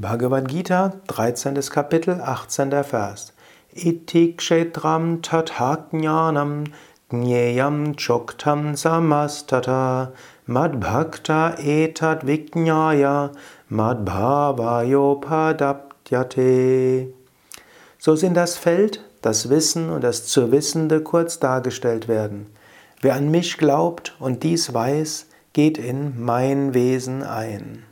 Bhagavad Gita, 13. Kapitel, 18. Vers. Iti kshetram tathajnanam jneyam choktam samastata madbhakta etad vijnaya madbhavayopadaptyate. So sind das Feld, das Wissen und das zu Wissende kurz dargestellt werden. Wer an mich glaubt und dies weiß, geht in mein Wesen ein.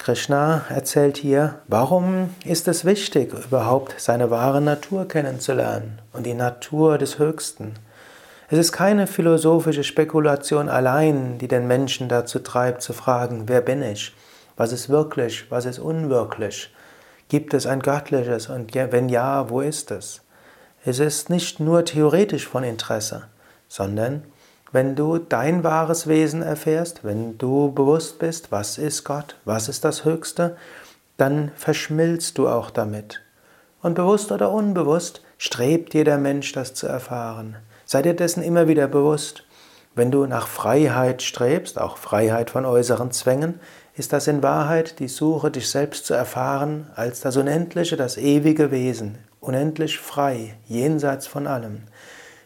Krishna erzählt hier, warum ist es wichtig, überhaupt seine wahre Natur kennenzulernen und die Natur des Höchsten. Es ist keine philosophische Spekulation allein, die den Menschen dazu treibt, zu fragen, wer bin ich? Was ist wirklich? Was ist unwirklich? Gibt es ein Göttliches? Und wenn ja, wo ist es? Es ist nicht nur theoretisch von Interesse, sondern wenn du dein wahres Wesen erfährst, wenn du bewusst bist, was ist Gott, was ist das Höchste, dann verschmilzt du auch damit. Und bewusst oder unbewusst strebt jeder Mensch, das zu erfahren. Sei dir dessen immer wieder bewusst. Wenn du nach Freiheit strebst, auch Freiheit von äußeren Zwängen, ist das in Wahrheit die Suche, dich selbst zu erfahren als das unendliche, das ewige Wesen, unendlich frei, jenseits von allem.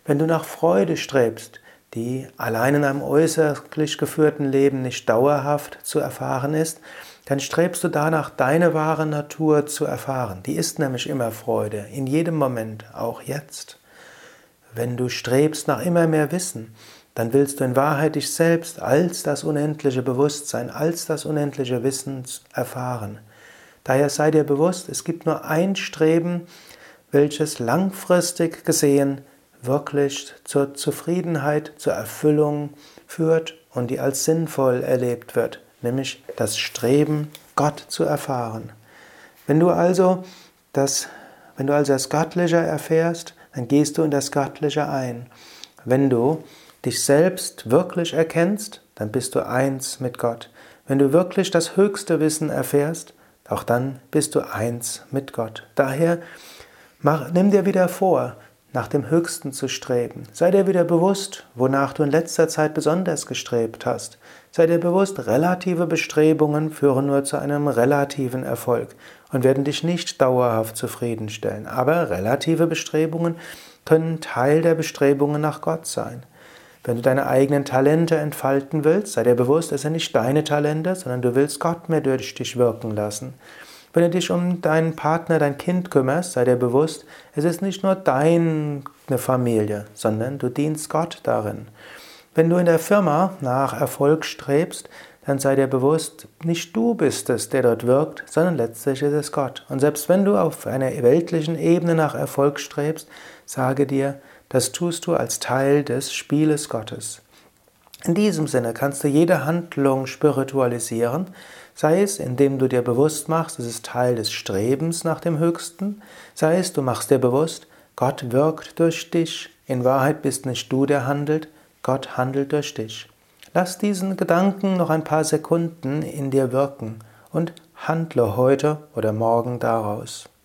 Wenn du nach Freude strebst, die allein in einem äußerlich geführten Leben nicht dauerhaft zu erfahren ist, dann strebst du danach, deine wahre Natur zu erfahren. Die ist nämlich immer Freude, in jedem Moment, auch jetzt. Wenn du strebst nach immer mehr Wissen, dann willst du in Wahrheit dich selbst als das unendliche Bewusstsein, als das unendliche Wissen erfahren. Daher sei dir bewusst, es gibt nur ein Streben, welches langfristig gesehen wirklich zur Zufriedenheit, zur Erfüllung führt und die als sinnvoll erlebt wird, nämlich das Streben, Gott zu erfahren. Wenn du also das, wenn du also das Göttliche erfährst, dann gehst du in das Göttliche ein. Wenn du dich selbst wirklich erkennst, dann bist du eins mit Gott. Wenn du wirklich das höchste Wissen erfährst, auch dann bist du eins mit Gott. Daher mach, nimm dir wieder vor, nach dem Höchsten zu streben. Sei dir wieder bewusst, wonach du in letzter Zeit besonders gestrebt hast. Sei dir bewusst, relative Bestrebungen führen nur zu einem relativen Erfolg und werden dich nicht dauerhaft zufriedenstellen. Aber relative Bestrebungen können Teil der Bestrebungen nach Gott sein. Wenn du deine eigenen Talente entfalten willst, sei dir bewusst, es sind nicht deine Talente, sondern du willst Gott mehr durch dich wirken lassen. Wenn du dich um deinen Partner, dein Kind kümmerst, sei dir bewusst, es ist nicht nur deine Familie, sondern du dienst Gott darin. Wenn du in der Firma nach Erfolg strebst, dann sei dir bewusst, nicht du bist es, der dort wirkt, sondern letztlich ist es Gott. Und selbst wenn du auf einer weltlichen Ebene nach Erfolg strebst, sage dir, das tust du als Teil des Spieles Gottes. In diesem Sinne kannst du jede Handlung spiritualisieren, sei es indem du dir bewusst machst, es ist Teil des Strebens nach dem Höchsten, sei es du machst dir bewusst, Gott wirkt durch dich, in Wahrheit bist nicht du, der handelt, Gott handelt durch dich. Lass diesen Gedanken noch ein paar Sekunden in dir wirken und handle heute oder morgen daraus.